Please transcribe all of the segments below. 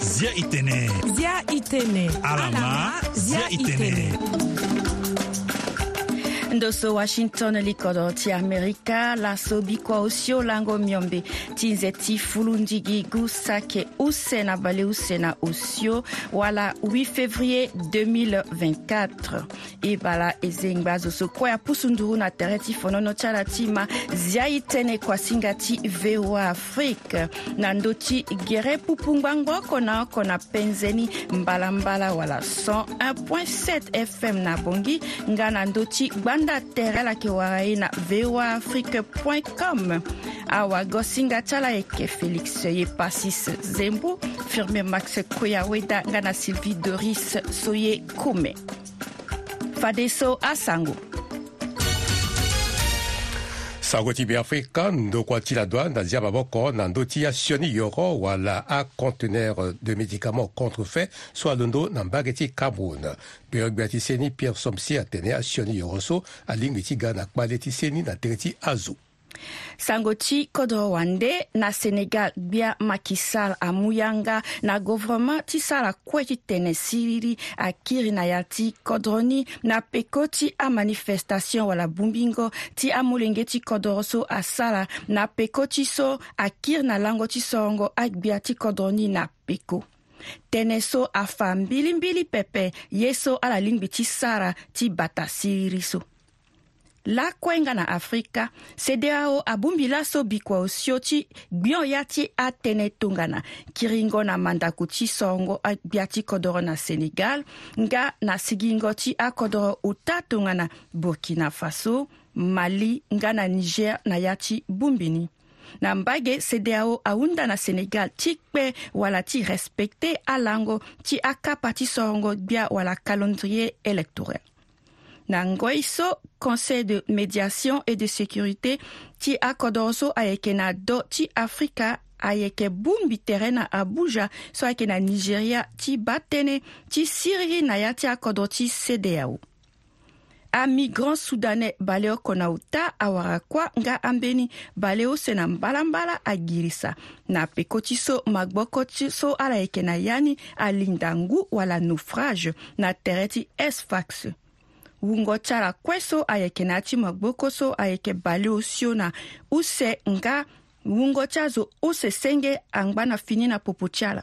zia itene zia itene alama zia itene, zia itene. ndoso washington likodo ti amerika laso bikua osio lango miombe ti nze ti fulu ndigi gu sake use na bale use na osio wala 8 février 2024 e bala e zengba zo so kue apusu nduru na tere ti fonono ti ala ti ma zia e tënë kua singa ti voa afrique na ndö ti gere pupungbangba oko na oko na penzeni mbalambala wala 101.7 fm na bongi nga na ndö ti gbana kanda tere la yeke wara ye na voa afrique point com awagosinga ti ala yeke félix ye pasis zembo firmé max koya weda nga na sylvie doris so ye kume fadeso asango 사고집이 africaine, quoi-t-il la douane, d'Azia Baboko, Nandoti asioni Yoro, Wala, à conteneur de médicaments contrefaits, soit Londo, Nambageti, Cameroun. Pierre Bertiseni, Pierre Somsi, atenea Sioni, Yoroso, à Lingwiti, Gana, Kmaleti, Seni, Natereti, azo sango ti kodro wande na sénégal gbia maky sall amû yanga na gouvernement ti sara kue ti tene siriri akiri na ya ti kodro ni na peko ti amanifestation wala bungbingo ti amû lenge ti kodro so asara na peko ti so akiri na lango ti sorongo agbia ti kodro ni na peko tënë so afa mbilimbili pepe ye so ala lingbi ti sara ti bata siriri so lakuenga na afrika cdao abungbi laso bikua osio ti gbio ya ti atënë tongana kiringo na mandaku ti songo gbia ti kodro na senegal nga na sigingo ti akodro uta tongana burkina faso mali nga na niger na ya ti bungbi na mbage cdao ahunda na senegal ti kpe wala ti respecte alango ti akapa ti sorongo gbia wala calendrier électorel Nangoiso, Conseil de médiation et de sécurité, ti akodoso ayeke na do ti afrika ayeke bongbi tere na abuja so ayeke na nigeria ti ba tënë ti siriri na ya ti akodo ti cdao amigrant soudanais bale oko na uta awara kuâ nga ambeni bale ose na mbalambala agiri sa na peko ti so magboko ti so ala yeke na ya ni alinda ngu wala naufrage na tere ti esfax wungo tyara kue so ayeke na ti mo gboko so ayeke bale osio na use nga wungo ti azo ose senge angbâ na fini na popo tyala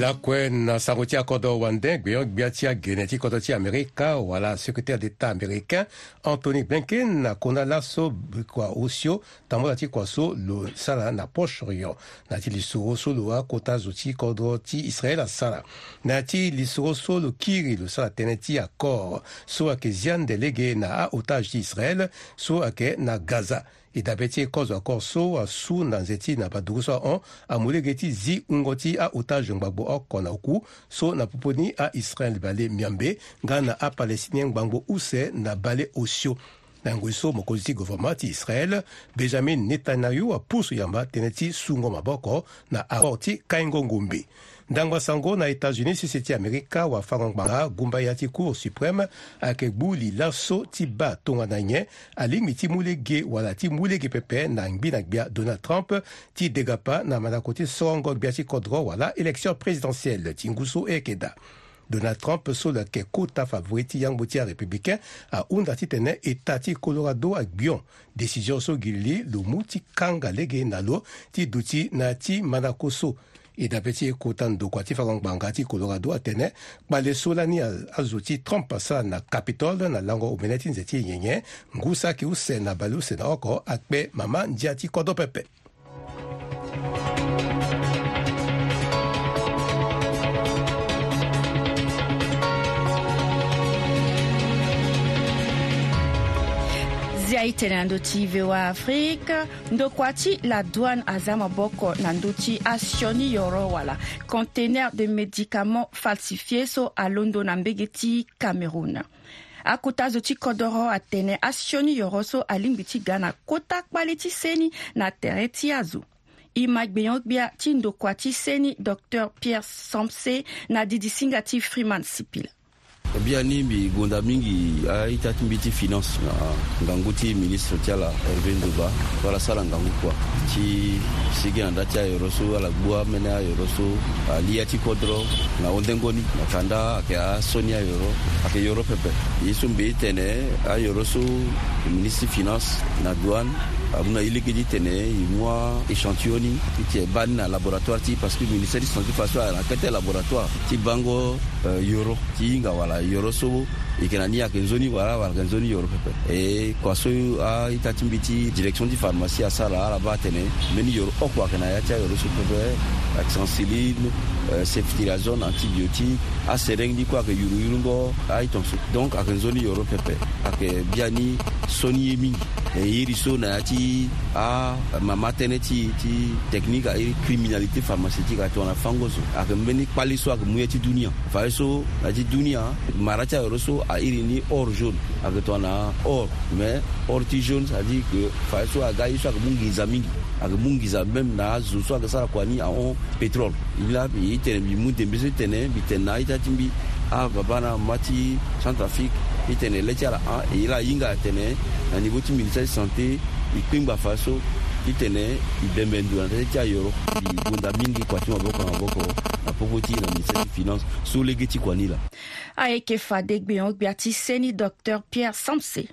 lakue na sango ti akodro wanden gue ongbia ti agene ti kodro ti amérika wala secrétaire d'état américain anthony blinken na kunda laso kua osio tambota ti kua so lo sara na poche orient na ti lisoro so lo akota zo ti kodro ti israël asara na ti lisoro so lo kiri lo sara tënë ti accord so ayeke zia ndele ge na ahotage ti israël so ayeke na gaza idabe ti e kozo akoro so asu na nze ti na badugu so ahon amulege ti zi hungo ti aotage ngba-gbo oko na oku so na poponi aisraël bale miambe nga na apalestinien ngba-ngbo use na bale osio na yango so mokonzi ti guvɛrɛma ti israɛl benjamin netanyahu apusu yamba tënë ti sungo maboko na akor ti kaingo ngombe ndango ya sango na états-unis si si ti amérika wafango ngbanga ngumba ya ti cour suprême ayeke gbu li laso ti ba tongana nyen alingbi ti mu lege wala ti mu lege pepe na ngbi na gbia donald trump ti degapa na mandako ti sorongo gbia ti kodro wala élection présidentielle ti nguso e yeke da donald trump so lo yeke kota favori ti yangbo ti arépublicain ahunda ti tene état ti colorado agbion décision so gi li lo mu ti kanga lege na lo ti duti na ti mandako so e dapɛ ti e koo tani dogo a ti fa kɔngbanga ti colorado atɛnɛ kpale so lani azo ti trump asara na capitol na lango o mɛnɛ ti nzɛ ti e nyenye ngu saki use na bale use na ɔkɔ akpɛ mama nzia ti kɔdɔ pɛpɛ zia e tene na ndö ti voa afrique ndo kua ti ladoine azia maboko na ndö ti asioni yoro wala contener de médicament falsifie so alondo na mbege ti cameroun akota zo ti kodro atene asioni yoro so alingbi ti ga na kota kpali ti seni na tere ti azo i magbeyangbia ti ndokua ti seni dr pierre samse na didisinga ti freeman sipila Eh bia ni bigonda mingi aita ti mbi ti finance na ngangu ti ministre ti ala herve ndoba wala sara ngangu kua ti sigi na nda ti ayoro so ala gbua mene ayoro so alia ti kodro na ondengo ni na kanda ayeke aso ni ayoro ayeke yoro pepe ye so mbi tene ayoro so ministre finance na douane amuna iligiji tene imwa échantilloni ti e ba ni na laboratoire ti parce que ministère du santé faso à kete laboratoire ti bango uh, yoro ti hinga wala yoro sobo e yeke na ni ayeke nzoni wala wala yeke nzoni yoro pepe e kua so aita ti mbi ti direction ti pharmacie asara ala ba atene mbeni yoro oko oh, ayeke na ya ti ayoro so pepe ayeke euh, sensiline ceftirazone antibiotique asereng ni kue ayeke yuru yurungo aitongaso donc ayeke nzoni yoro pepe ayeke bia ni soni ye mingi e so na ya ti ti amamatɛnɛ ti ti tɛknike aye kriminalité pharmaceutique ati wana fango so ayeke mbeni kpali so ayeke mu ye ti dunia fa ye so na ti dunia mara ti ayoro so airi ni or jaune ayeke tongana or mais or ti jaune ça dire que fa ye so aga ye so ayeke mu ngiza mingi ayeke mu ngiza même na azo so ayeke sara kua ni ahon pétrole mbi la mbi tene mbi mu dembe so tene mbi tene na aita ti mbi ababa na ma ti centrafrique i tene lɛtsa la an e la yinga tene na niveau ti ministère santé i e kpengba fa so ti tene i e bɛnbɛn du na tɛ ti ayɔrɔ i e bonda mingi kua ti mabɔ kan mabɔ kɔ na popo ti na ministère ti finance so lege ti kua ni la ayeke fa degbe hɔn gbia ti seni docteur pierre samse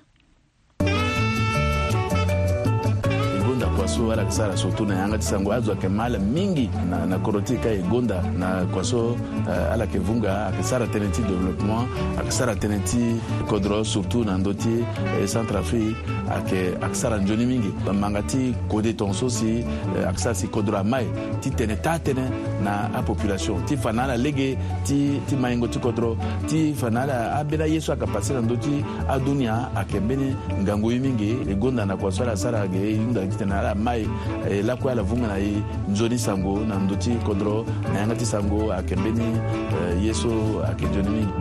so ala kisala so to na yanga ti sango azwake mala mingi na, na koro ti ka e gonda na kua so uh, ala yeke vunga ayeke sara tënë ti développement ayeke sara tënë ti kodro surtout na ndö ti e euh, centre afrique ayeke ayeke sara nzoni mingi manga ti kode tongaso si euh, ayeke sara si kodro amae ti tene taa tënë na apopulation ti fa na ala lege ti, ti mahingo ti kodro ti fa na ala ambeni aye so ayeke passe na ndö ti adunia ayeke mbeni ngangu ye mingi e gonda na kua so ala sara ayeke hunda ti tene ala ma ye eh, lakoya la vunga na ye nzoni sango na ndö ti kodro na yanga ti sango ayeke mbeni eh, ye so ayeke nzoni mingi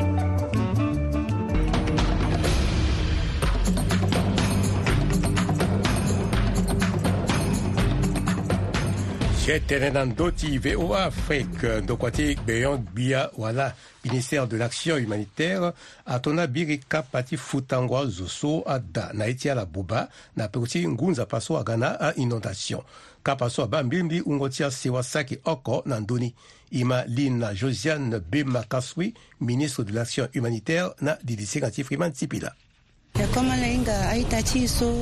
ke tenen doti VOA Afrique dokotik beyon bia wala ministère de l'action humanitaire atonabirika pati futangwa zoso ada na e ti ala buba na peko ti ngunza paso aga na ainondation ka paso abâ mbirimbi hungo ti asewa saki oko na ndöni e ma li josiane bema kaswi ministre de l'action humanitaire na lidisenga ti sipila koma na hinga aita ti so euh,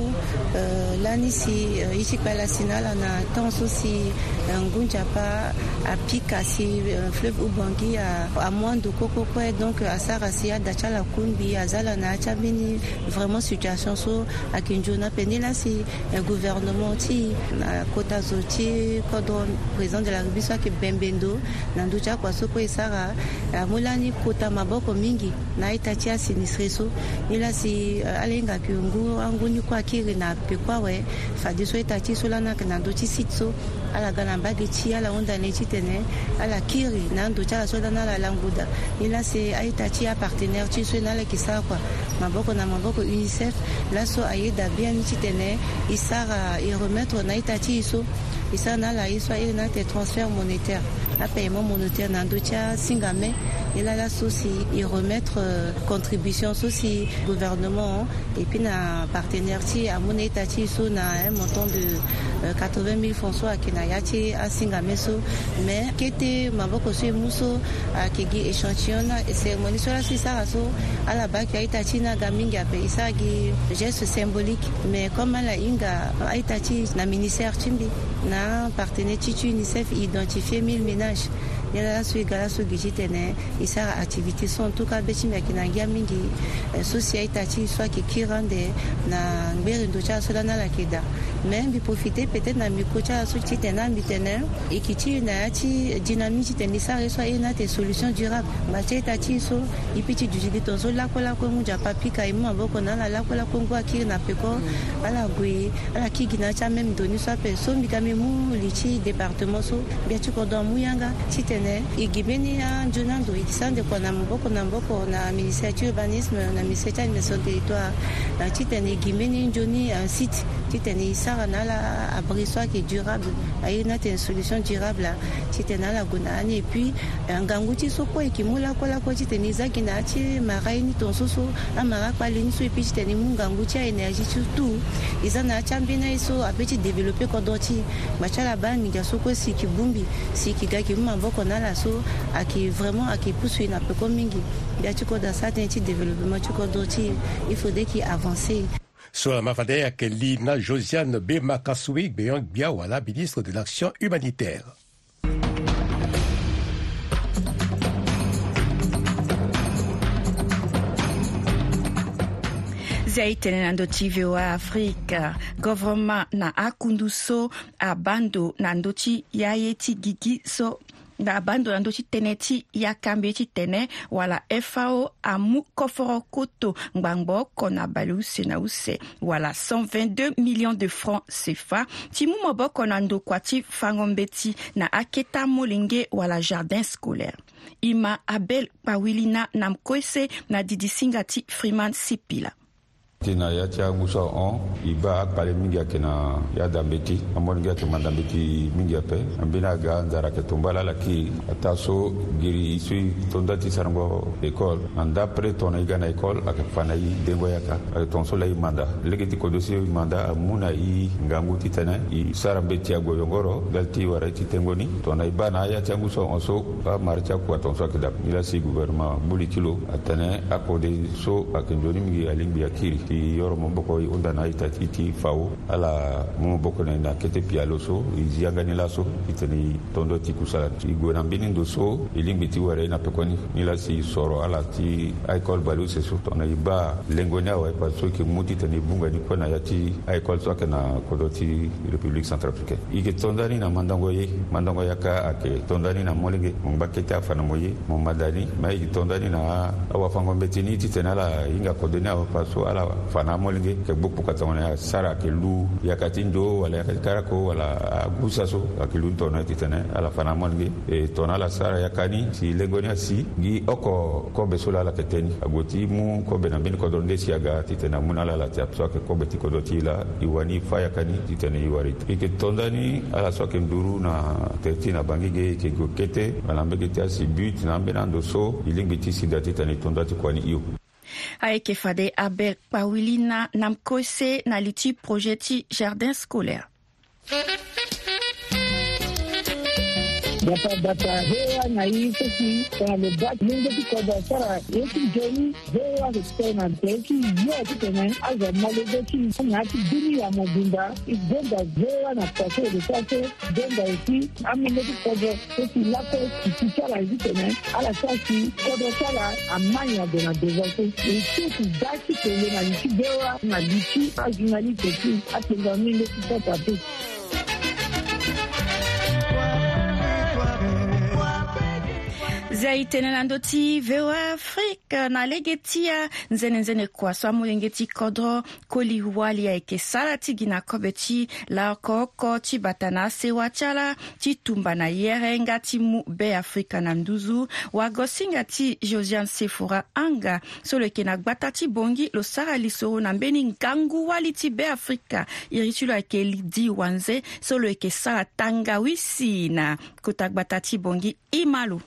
euh, la ni si e euh, ti kpe ala si na ala na tongaso si ngunza pa apika si fleuve ubangi amondo koko kue donc asara si ada ti ala kumbi aza ala na yâ ti ambeni vraiment situation so ayeke nzio na peni la si gouvernement ti akota zo ti kodro président de la république so ayeke bembendo na ndö ti akua so kue sara amû lani kota maboko mingi na aita ti asinistre so ni la si alenga yeke ngu angu ni kue akiri na pekua awe fa ti so e ti so la na yeke na ndö ti site so ala ga na mbage ti ala hunda ni ti tene ala kiri na ndö ti ala so la na ala languda ni lase aita ti apartenaire ti so e na ala yeke sara kua maboko na maboko unicef laso ayeda bien ni ti tene e sara e remettre na aita ti e so e sara na ala ye so airi na yete transfert monétaire paiement monétaire Nandocha Singame et a la souci et remettre euh, contribution souci gouvernement hein. et puis na partenaire à mon état un montant de 80 euh, 000 François Kinayati, à Singameso, mais qui était Maboko Muso à Kigi et cérémonie sur ça. à la base Aitachina Gaminga geste symbolique, mais comme à la Inga ministère Chimbi, na partenaire UNICEF identifié 1000 ménages. yala so i gala so gisi tene i sara activité so en tout cas be ti mia yeke na ngia mingi eh, so si aita ti so ayeke kiri ande na ngberi ndo ti aso la ni ala yeke da me mbi profité peut-être na miko ti ala so ti tene ambi tene e yeke ti na ya ti dynamique ti tene i sara ye so aye na te solution durable ngba ti aita ti so i peut ti duti tongaso lakue-lakue ngu nzapa apika e mû e maboko na ala lakue-lakue ngu akiri na peko mm. ala gue ala kigi na ya ti amême doni so ape so mbika mi mû li ti département so mbia ti kodro amû yanga ti tene fɛnɛ igimeni ya jona do ikisande kua na moboko na mboko na ministère du urbanisme na ministère de l'animation territoire titene igimeni nzoni site titene isara na ala abri so ayeke durable aye ni atene solution durable ti tene ala gue na yâ ni e puis ngangu ti so kue yeke mu lako lako ti za gi na yâ ti mara ye ni tonsoso amara akpale ni so e puis ti tene mu ngangu ti aénergie ti tout e za na yâ ti ambeni aye so apeut ti développé kodro ti gba ti ala ba ngingia so kue si yeke bungbi si yeke ga yeke mu maboko na ala so ayeke vraiment ayeke poursuit na peko mingi mbia ti kodro asara tënë ti développement ti kodro ti il faudrait qu'il avance Mafadère l'Ina Josiane Bemakasui Makasouik Beyong Biawala, ministre de l'Action humanitaire. zay nandoti ti voa gouvernement na akunduso abando nandoti ndö ti so na abandö na ndö ti tënë ti ya kambe ti tene wala fao amu koforo koto ngbangba oko na abali use na use wala 122 millions de francs CFA ti mu mobe oko na ndokua ti fango mbe ti na aketa molenge wala jardin scolaire e ma abel kpawilina na mkose na didi singa ti freeman sipila tena ya ti agusa hɔn i ba akpale mingi ayeke na ya dambe ti amoni ge ayeke ma dambe ti mingi ape ambeni aga anzara yeke tongba ala laki ata so giri i so i tonda ti sarango école anda après tongana i ga na école ayeke fa na i dengo yaka ayeke tongaso la i manda lege ti kodro si manda amu na i ngangu titene i sara mbe ti ague yongoro dali ti wara ye ti tengo ni tongana i ba na ya ti agusa hɔn so amari ti akua tongaso ayeke dape ni la si gouvernement buli ti lo atene akode so ayeke nzoni mingi alingbi akiri ti yɔrɔ mu boko u dana ita iti fao ala mu boko na ina kete pia lo so i ziangani la so i tene tondo ti kusala i guena mbeni ndo so i lingbi ti wɛrɛ i na pekɔni ni la si sɔrɔ ala ti aekɔli balu se so tɔna i ba lengoni awɛ pa so yeke mu ti tene i bunga ni kue na ya ti aekɔli so ayeke na kodro ti république centrafricaine i yeke tondani na mandango ye mandango ye aka ayeke tondani na molenge mo ngba kete afana mo ye mo madani ma e yeke tondani na awafango mbeti ni ti tene ala hinga kodoni awɛ pa so ala fana molinge ke gbupu katongona sara ke lu yakati ndo wala yakati karako wala gusa so akilu tona titene ala fana molinge e tona la sara yakani si legonia si gi oko ko besola la keteni agoti mu ko benabin ko donde si aga titena munala la tiapso ke ko beti ko doti la iwani fa yakani titene iwari ike tondani ala so ke nduru na teti na bangi ge ke go kete wala mbege ti asi but na mbe na ndo so ilingbi ti si dati tene tonda ti kwani iyo Aïe kefade abel Pawilina na na liti na jardin scolaire yakabata hewa na hii sisi wanalobaki lengeti koda sara yeki joni hewa kekitona teki yote tene aza malobeki ngati duni ya mobimba igonda hewa na kwase lesase gonda esi amengeti kodo sesi lako kiti sara ezi tene ala sasi kodo sara amanya dona devase eseku daki tele na liti bewa na liti azuna liteki atenga mengeti sasa pe izay tenenando ty voa afrika na lege tya nzenenzene koa so amolenge ti kodro koli wa li ayeke sara ti gi na kobe ti laoko oko ti bata na asewa ti ala ti tumba na yerenga ti mu beafrika na nduzu wagosinga ti josiane sefora anga so lo yeke na gbata ti bongi lo sara li soro na mbeni ngangu wali ti beafrika iri ti lo ayeke li di wanze so lo yeke sara tangawisi na kota gbata ti bongi i ma lo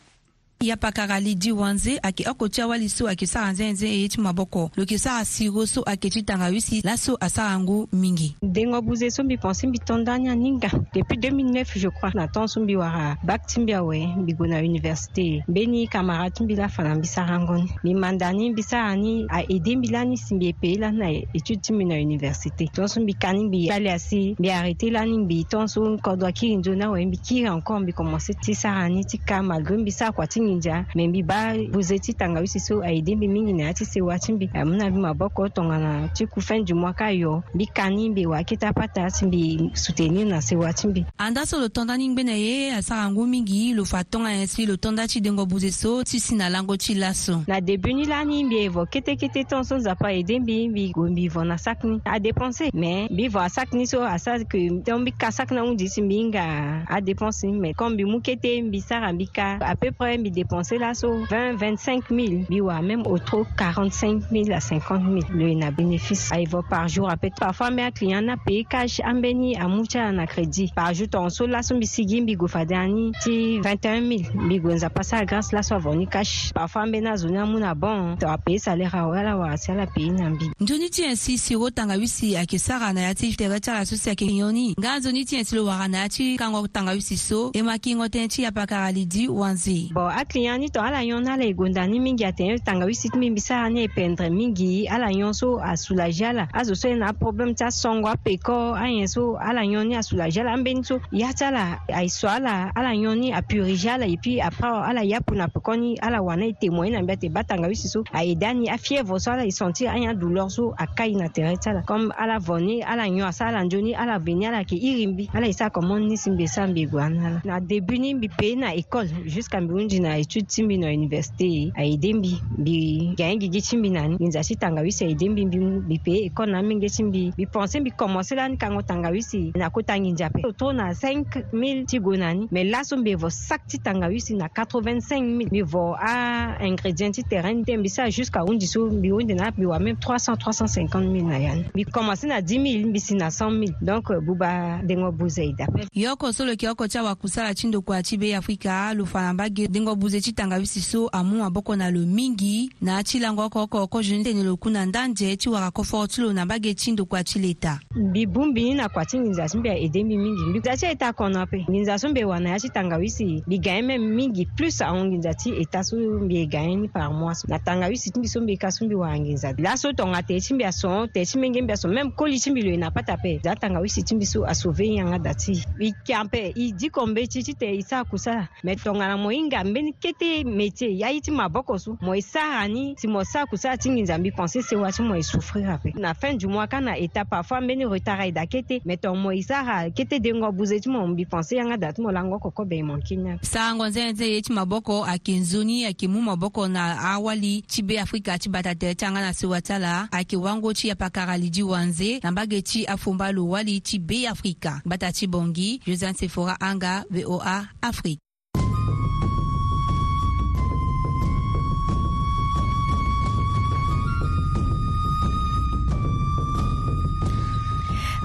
e yâ pakara li di wanze ayeke oko ti awali so ayeke sara nzenze e ye ti maboko lo yeke sara siro so ayeke ti tanga use laso asara ngu mingi ndengo buze so mbi ponse mbi tondani aninga depuis 2009 je crois na tongaso mbi wara bak ti mbi awe mbi gue na université mbeni kamara ti mbi lafa na mbi sara ngoni mbi manda ni mbi sara ni aede mbi lani si mbi e la na étude e, ti mbi na université tongaso mbi ka ni mbi tali asi mbi arrêté lani mbi tongaso kodua kiri nzoni awe mbi kiri encore mbi commencé ti sara ni ti ka malgré mbi sara kua ti minja mɛ mbi ba boze ti tangawisi so ayede mbi mingi na ya ti se wati mbi amu na mbi maboko tongana ti ku fɛn juman k'a yɔ mbi kani mbi wa kita pata ti mbi sutenir na se wati mbi an da so lo tonda ni ngbene ye asarangu mingi lo fa tonga yɛn si lo tonda ti dengo boze so ti si na lango ti laso na debu ni la ni mbi e vɔ ketekete tɔn so nzapa ayede mbi mbi go mbi vɔ na sakini adépense mɛ mbi vɔ a sakini so asake tɔn mbi ka sakina ŋu di si mbi nga adépense mɛ kɔn mbi mu kete mbi sara mbi ka à peu près mbi dépenser là sur 20, 25 000, biwa même au trop 45 000 à 50 000. Le na bénéfice à ah, va par jour à peut parfois mais client na payé cash en béni à moucha na crédit. Par jour ton sol là sur bisigi bigo fadani ti 21 000 bigo nza passa grâce là sur voni cash. Parfois mais na zone muna bon to a payé salaire à wala wa sala payé na bi. Njoni ti ainsi si rotanga wisi akisara na yati tereta la susi akinyoni. Nganzo ni ti ainsi lo warana ti kango tanga wisi so e makingo tenchi apakara lidi wanzi. Bon kiliyan ni tɔ ala ɲɔn n'ala ye gondani min kɛ a tɛn tangawisi min bisa ne ye pɛntɛrɛ min gi ala ɲɔn so a sulaja la a zo so ye na problɛmu ta sɔngɔ a pe kɔ an yɛ so ala ɲɔn ni a sulaja la an beni so yata la a sɔ a la ala ɲɔn ni a purija la epuis aprɛ ala ya puna pe kɔ ni ala wa na ye témoin na bia te ba tangawisi so a ye da ni a fiɛvɔ so ala ye sɔnti an y'a dulɔr so a ka ɲi na tɛrɛ ta la comme ala vɔ ni ala ɲɔn a sa ala njo ni ala beni ala ke irimbi ala ye sa kɔmɔ ni sin be san be gwana la na debut ni mbi pe na école jusqu'à mbi unjina na etude ti mbi na université ayede mbi mbi ga ye ngi gi ti mbi na ni ngi nzia ti tangawisi ayede mbi mbi mu mbi pê école na minge ti mbi mbi pensé mbi commencé lani kango tangawisi na kota ngi nzia ape to na 5 mille ti gue na ni me laso mbi e vo sac ti tangawisi na 85 mille mbi vo aingrédient ti terrain te mbi si ajusqu'à hunde so mbi hunde na mbi wa même 300 350 mille na ya ni mbi commencé na 10 mille mbi si na 100 mille donc euh, buba ndengo buze e dape yoko so lo yoko ti awakuse ala ti ndoko achi be afrika lo fa na mbage ndengo sababu ti tangawisi so amû aboko na lo mingi na ti lango oko oko jeni tene lo kuna ndanje ti wakakofo ti lo na mbage ti ndokua ti leta mbi bu mbi ni na kua ti nginza so mbi aede mbi mingi mbi za ti aita kono ape nginza so mbe wana ya ti tangawisi mbi gagne même mingi plus ahon nginza ti eta so mbi e gagne ni par mois so na tangawisi ti mbi so mbi ka so mbi wara nginza laso tongana tee ti mbi ason tee ti menge mbi ason même koli ti mbi lo e na pata ape za tangawisi ti mbi so asauve yanga da ti e kia ape e diko mbe ti ti e so akusa me tongana mo hinga mbeni ni kete mete ya ye ti maboko so mo e sara ni si mo sara kusa ti nginza mbi pensé sewa ti mo e souffrir ape na fin du mois kana e ta parfois ambeni retard ayeda akete me to mo e sara kete dengo abuze ti mo mbi pensé yanga da ti mo lango koko be e mo nki ni ape sarango nzene ye ti maboko ayeke nzoni ayeke mu maboko na awali ti be afrika ti bata tere ti anga na sewa ti ala ayeke wango ti apakara li di wanze na mbage ti afongba lo wali ti be afrika bata ti bongi josiane sefora anga voa afrique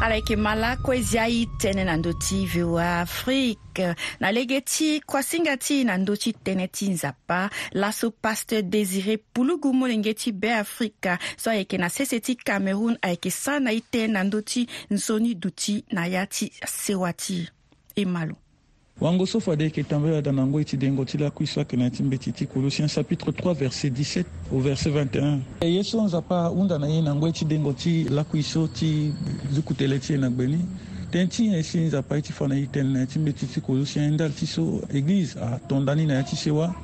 ala yeke mä lakue zia ye tënë na ndö ti voa afrique na lege ti kuasinga ti na ndö ti tënë ti nzapa laso pasteur désiré pulugu molenge ti beafrika so ayeke na sese ti cameroun ayeke sara na ye tënë na ndö ti nzoni duti na ya ti sewa ti e malo wango so fa deke tambelada na yango e ti dengo ti laku so ayeke na ye ti mbeti ti kolosiens chapitre 3 verset 17 au verset 21 e ye so nzapa hunda na ye na yango ye ti dengo ti laku so ti duku tëlë ti ye na gbeni tënë ti nyen si nzapa ye ti fa na ye tënë na ye ti mbeti ti kolosiens ndali ti so église atondani na ye ti sewa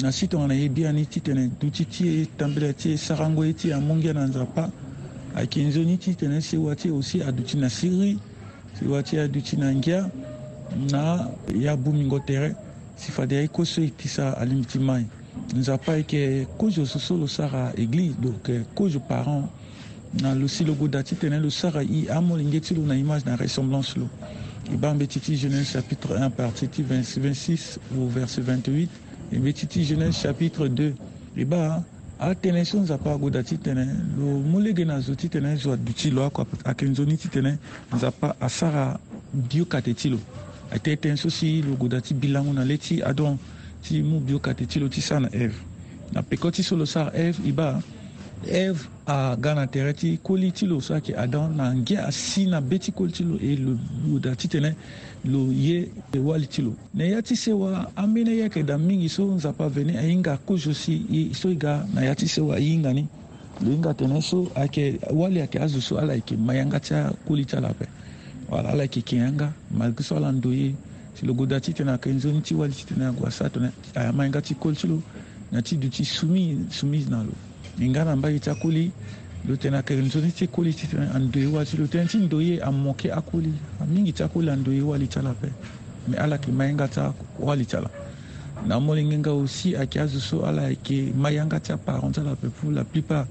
na si tongana ye bia ni ti tene duti ti e tambela ti e sarango ye ti amongia na nzapa ayeke nzoni ti tene sewa ti e aussi aduti na syrie sewa ti e aduti na ngia na ya bu mingo tere si fade ayeke so e ti so ali miti mai nzapa ayeke kozo so so lo sara église donc kozo euh, parent na lo si logo da ti tene lo sara i amolenge ti lo na image na ressemblance lo e ba mbe ti ti genèse chapitre 1 partie ti 26 au verset 28 e mbe ti ti genèse chapitre 2 e ba atënë so nzapa agoda ti tene lo mu lege na zo ti tene zo aduti lo ayeke nzoni ti tene nzapa asara dio kate ti lo atete nso si luguda ti bi lango na le ti adon ti mu bio kate ti lo ti sara na eve na peko ti so lo sara eve e ba eve aga na tere ti koli ti lo so ayeke adam na ngi asi na be ti koli ti lo e lo luda titene lo ye e wali ti lo na ya ti sewa ambeni ye ayeke da mingi so nzapa aveni ahinga kuzo si so e ga na ya ti sewa ahinga ni lo hinga tene so ayeke wali ayeke azo so ala yeke ma yanga ti akoli ti ala ape wala ala yeke yeke yanga malgré so ala ndo ye si lo gue da ti tene ayeke nzoni ti wali ti tene agua sara tene ayama hinga ti koli ti lo na ti duti sumi soumise na lo e nga na mbage ti akoli lo tene ayeke nzoni ti koli ti tene ando ye wali ti lo tënë ti ndo ye amoke akoli amingi ti akoli ando ye wali ti ala ape me ala yeke ma hinga ti wali ti ala na molenge nga aussi ayeke azo so ala ayeke ma yanga ti aparent ti ala ape pour la plupart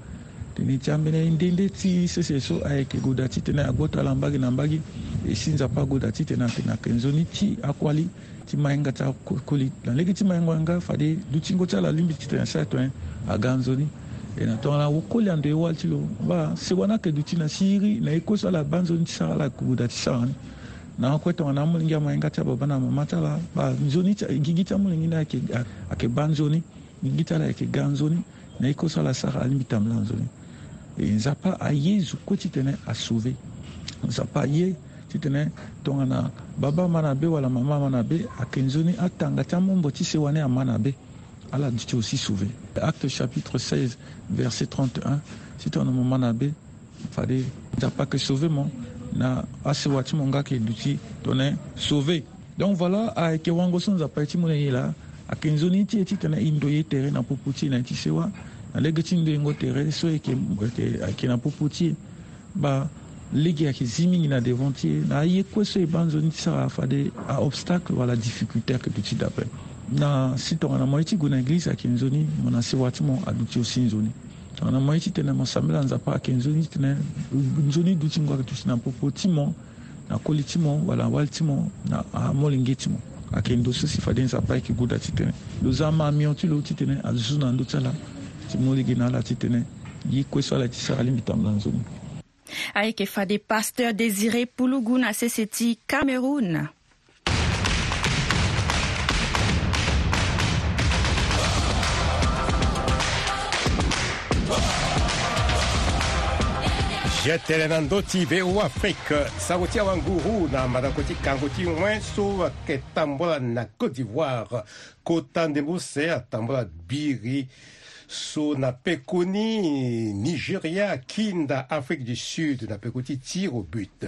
tene ti ambeni ndende ti sese so ayeke gue da ti tene agbota ala mbage na mbage esinza pagoda ti tene atene akenzo ni ti akuali ti mahinga ti akoli na lege ti mahingo yanga fade dutingo ti ala lingbi ti tene sara tongana aga nzoni e na tongana wokoli ando e wali ti lo ba sego ni ayeke duti na si hiri na ye koso ala ba nzoni ti sara ala yeke buda ti sara ni na akue tongana amolenge amahinga ti ababa na amama ti ala ba nzoni ti gigi ti amolenge ni ayeke ayeke ba nzoni gigi ti ala yeke ga nzoni na ye koso ala sara alingbi tambela nzoni e nzapa aye zo kue ti tene asauve nzapa aye titene tongana baba mana be wala mama mana be ayeke nzoni atanga ti amombo ti se wani amana be ala duti aussi sauvé acte chapitre 16 verset 31 si tongana mo mana be fade ti apake sauvé mo na asewa ti mo nga yeke duti tongana sauvé donc voilà ayeke wango so nzapa ye ti mû na ye la ayeke nzoni ti ye titene e tere na pupu ti e na ye ti na lege ti ndo tere so yeke ayeke na pupu ti e ba ligi yeke zi mingi na devant ti e na ye kue banzo ni ti sara afade aobstacle wala difficulté ayeke duti dape na si tongana mo ye ti gue na église ayeke nzoni mo na sewa ti mo aduti osi nzoni tongana mo ye ti tene mo sambela nzapa ayeke nzoni ti tene nzoni duti ngu ayeke duti na popo ti mo na koli ti mo wala wali ti mo na amolenge ti mo ayeke ndo so si fade nzapa ayeke gue da ti tene lo za ma amion ti lo ti tene azu na ndö ti ala ti molege na ala ti tene ye kue so ala ti sara lingbi tambe na nzoni Aikefade Pasteur Désiré désirés Sesseti, Cameroun. jetelena ndoti Cameroun' ou afrique sango ti awanguru na madango ti kango ti wen so tambola na côte d'ivoire kota de Moussa, Tambola biri na pekoni Nigeria kinda Afrique du Sud na ti tire au but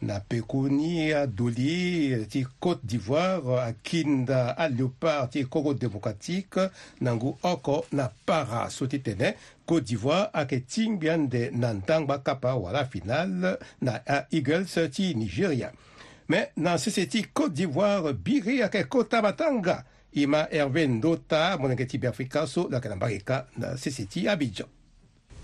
na pekoni adoli ti Côte d'Ivoire akinda aléopard ti Congo démocratique nangu oko na para so tene Côte d'Ivoire ayeke tingbi ande na ndangba à wala finale na Eagles Nigeria mais na sese Côte d'Ivoire biri ayeke kota batanga i ma herve ndota molenge ti beafrika so lo yeke na mbage ka na sese ti abidjan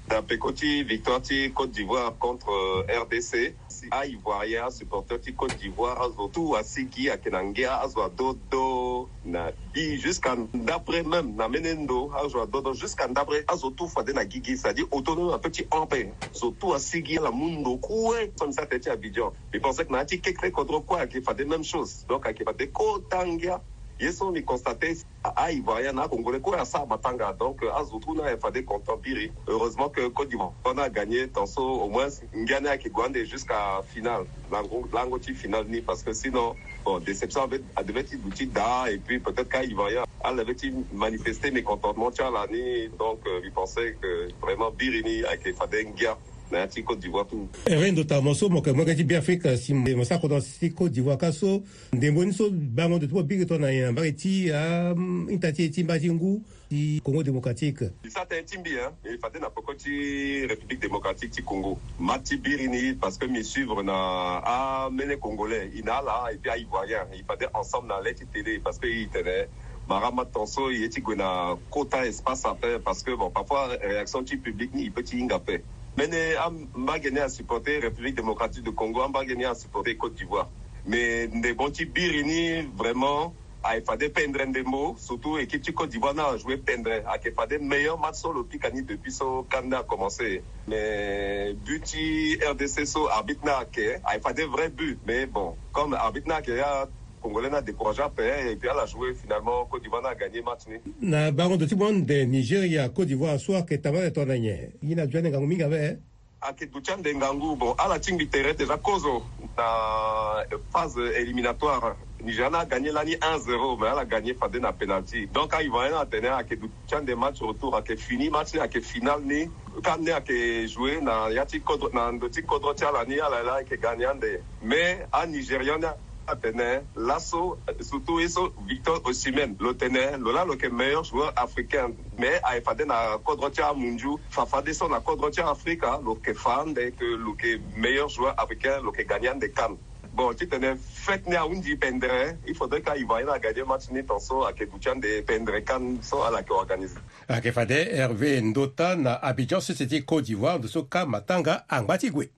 dapeko ti victoire ti côte d'ivoire contre euh, rdc aivoirien asupporter ti côte d'ivoire azo tu asiki ayeke na ngia azo adodo na bi jusqu'à ndapre même na mbeni ndo azo adodo jusqu'à ndapre azo tu fade na gigi c'est-à-dire autonome apeut ti ampe zo tu asigi ala mu ndo kue so mi sate ti abidjan mi pensé ke na yâ ti kekre kodro kue ayeke fade même chose donc ayeke fade kota ngia ye so constaté constate aïvoirien na congolais koyo sa matanga donc euh, azutu na fd content biri heureusement que côte d'ivoire on a gagné tanso au moins ngiani akigwande jusqu'à finale lango, ti finale ni parce que sinon bon déception avait devait ti duti da et puis peut-être qu'aïvoirien alevait ti manifester mécontentement ti ala l'année donc il euh, pensait que vraiment biri ni ayeke fade ngia na ya ti cote d'ivoire tout ere que tara mo so moke moko ti biafrika si mo eh, sako tongana si cote d'ivoire ka so ndembeni so bango ndo ti pobiri ah, tongana na yena mbage ti ahintati e ti ti ngu congo démocratique Ça sara tënë ti mbi hein, e e na poko ti république démocratique ti congo ma ti ni parce que mi suivre na les congolais i na ala e puis aivoirien e fa ensemble na lê télé parce que i tene Marama Tonso, il est quota espace à parce que bon, parfois, réaction du public, il peut y on va gagner à supporter république démocratique du congo va gagner à supporter côte d'ivoire mais bons bonti biri ni vraiment ayefade pendre des mots, surtout équipe la côte d'ivoire a joué ajoué pendre ayeke fade meilleur match so lo Picani depuis son Canada commencé. commencé mais but ti rdc so arbitre na ayeke des vrais buts mais bon comme arbitre na ayeke Congolais n'a découragé à peine et puis elle a joué finalement. Côte d'Ivoire a gagné match. Na baron de de Nigeria, Côte d'Ivoire, soir que Tamara est en année. Il n'a joué n'engang minga ve. Hein? Aketuchan de Ngangu, bon, à la team du terrain déjà cause la euh, phase éliminatoire. Nigeria a gagné l'année 1-0, mais elle a gagné par des penalty. Donc, quand Ivoirien a tenu à Keduchan des matchs retour, à que fini match, à que final, ni quand à a joué, dans le petit contre, dans petit contre, l'année, à la qui à des, Mais, à Nigeria, Benin, Lasso, surtout Sutuiso, Victor Osimhen, Lotener, Lola Loke, meilleur joueur africain. Mais a Efade na Kodrotia Munju, Fafadeso na Kodrotia Africa, Loke fan, que meilleur joueur africain, Loke gagnant des Cannes. Bon, tu tenais fait né à Undi Pendere. Il faudrait qu'il va aller gagner match ni tant so à Kebuchan de Pendere kan soit à la que organise. À Kefade, Hervé Ndota na Abidjan, c'était Côte d'Ivoire, de camp Matanga, Angbatigwe.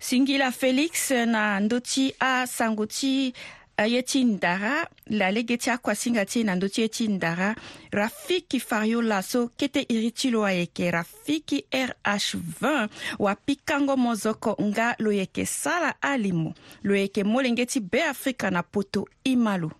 singila felix na ndö ti asango ti euh, ye ti ndara la lege ti akuasinga ti na ndö ti ye ti ndara ra fiki fariola so kete iri ti lo ayeke ra fiki rh20 wapikango mozoko nga lo yeke sara alimo lo yeke molenge ti beafrika na poto ima lo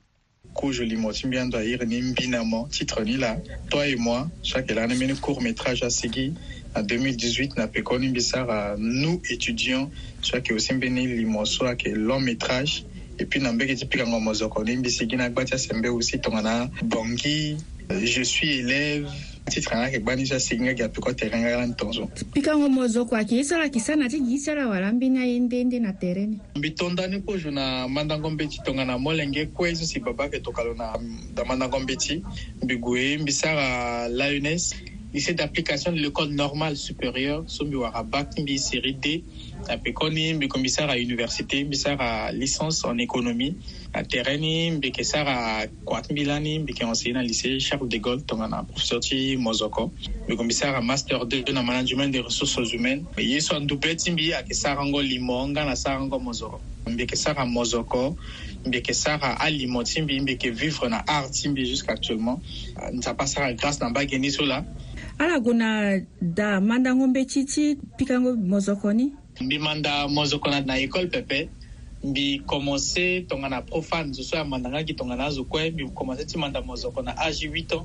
kujo limo ti mbiando airi ni mbi na mo titre ni la toi et moi chaque elani mbeni court métrage asigi na 2018 na pekoni mbisara nous étudiants so ayeke osembeni limo so ayeke long métrage et puis na mbege ti pikango mozoko ni mbisi gi na gba ti asembe aussi tongana bongi je suis élève titre na yeke gba ni so asigi nga yeke apeko terrain nga lani tongaso pikango mozoko ayeke ye sara yeke sara na ti gi sara wala mbeni aye nde nde na terrain ni mbi tondani pozo na mandango mbe ti tongana molenge kue so si babâ yeke tokalo na mandango mbe ti mbi gue mbi sara lioness lycée d'application de l'école normale supérieure, Soumiwara Bac, série D, à Pekoni, commissaire à université, commissaire à licence en économie, à Tereni, commissaire à Kwatmilani, Mbike enseigne dans lycée Charles de Gaulle, Tongana, professeur de Mozoko, commissaire à master 2 dans management des ressources humaines, Yeso Ndupetimbi, à Kesarango Limonga, na Sarango Mozoko. Mbike à Mozoko, Mbike Sara Alimo Timbi, Vivre na Art Timbi jusqu'actuellement. Euh, Nous avons grâce à Bagenisola. ala gona da mandango mbe ti ti pikango mozoko ni mbi manda mozoko na na ekole pepe mbi commencé tongana profane zo so ya mandanga yeke tongana azo kue mbi commencé ti manda mozoko na age 8 ans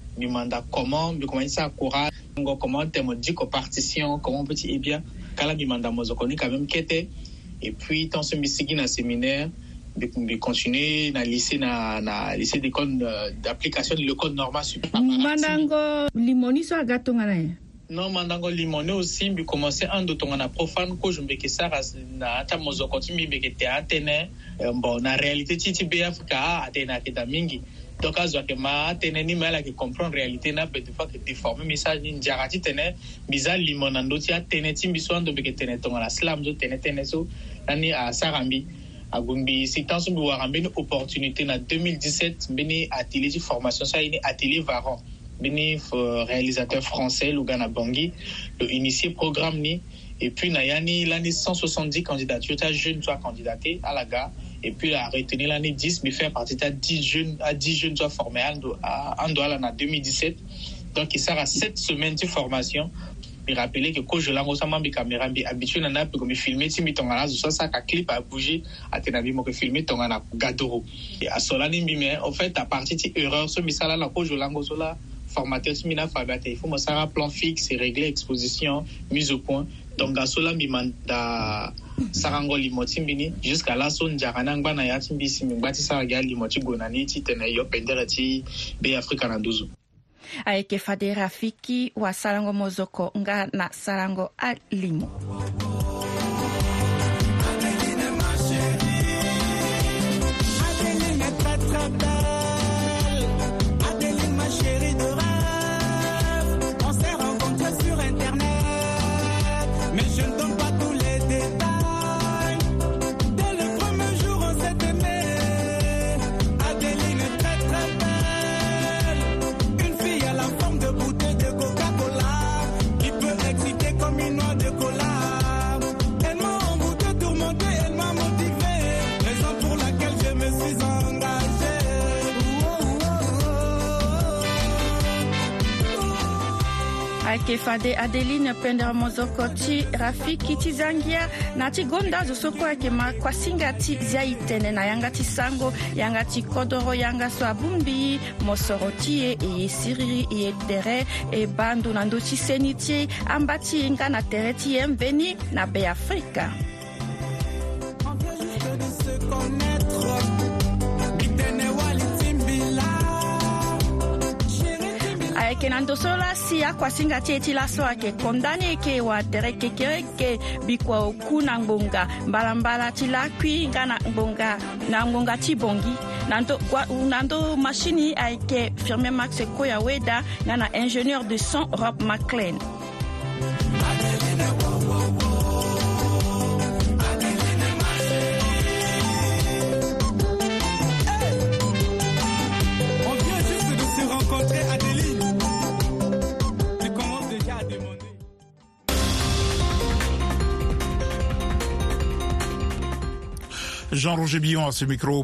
demande comment bi ça à courage comment dit que partition comment petit et bien kala bi manda quand même qu'était et puis tant ce misigi na séminaire de continuer na lycée na na lycée d'école euh, d'application de l'école normale supérieure mandango limoni so agatonga non mandango limoni aussi bi commencer en tonga na profane ko je na ata que euh, bon na réalité c'est mingi dɔ ka ma kɛma tɛnɛ ni mɛla ke comprendre réalité na bɛ defa ke déformer message ni jagati tɛnɛ mbiza limɔna ndo ti atɛnɛ ti mbiso an do be ke tɛnɛ tɔŋɔla slam zo tɛnɛ tɛnɛ so ani a saga mbi so mbi wara mbeni opportunité na 2017 mbeni atelier ti formation so aye ni atelier varan mbeni euh, réalisateur français lugana bangi lo initié programme ni et puis na ya ni lani 170 candidature ti ajeune so acandidaté alaga et puis à retenir l'année 10, mais faire partie à 10 jeunes, à 10 jeunes soit formés à en 2017. Donc, il sera 7 semaines de formation. Mais rappeler que quand je l'ai ça mes caméra, mais habitué n'a pas comme filmer, si mettons train de ça, un clip à bouger, à tenabi, moi, que filmer tongana, gadoro. Et à cela, ni mais en fait, à partir de erreur, ce missala, la quand je l'ai là, formateur, ce mina, fabate, il faut me un plan fixe, régler exposition, mise au point. Donc, à cela, mi manda, sagango limo ti mbini jusqu'à laso nzaka na ngba na ya ti mbi si mi ngba ti sara gi alimo ti gue na ni ti tene yo pendere ti beafrika na nduzu ayeke fade rafiki wasarango mozoko nga na sarango alimo fade adeline pendere mozoko ti rafiki ti zangia na ti gonda azo so kue yeke makuasinga ti zia e tënë na yanga ti sango yanga ti kodro yanga so abungbi ye mo soro ti ye e ye siriri e ye tere e bandu na ndö ti seni ti ambâ ti hinga na tere ti ye mbeni na beafrika ayeke na ndöso lasi akuasinga ti e ti laso ayeke kondani e yeke wadere kekere yeke bikua oku na ngbonga mbalambala ti lakui nga na ngbonga na ngbonga ti bongi na ndö machini ayeke firmier max koya weda nga na ingénieur de son rob maclan Jean-Roger Billon à ce micro.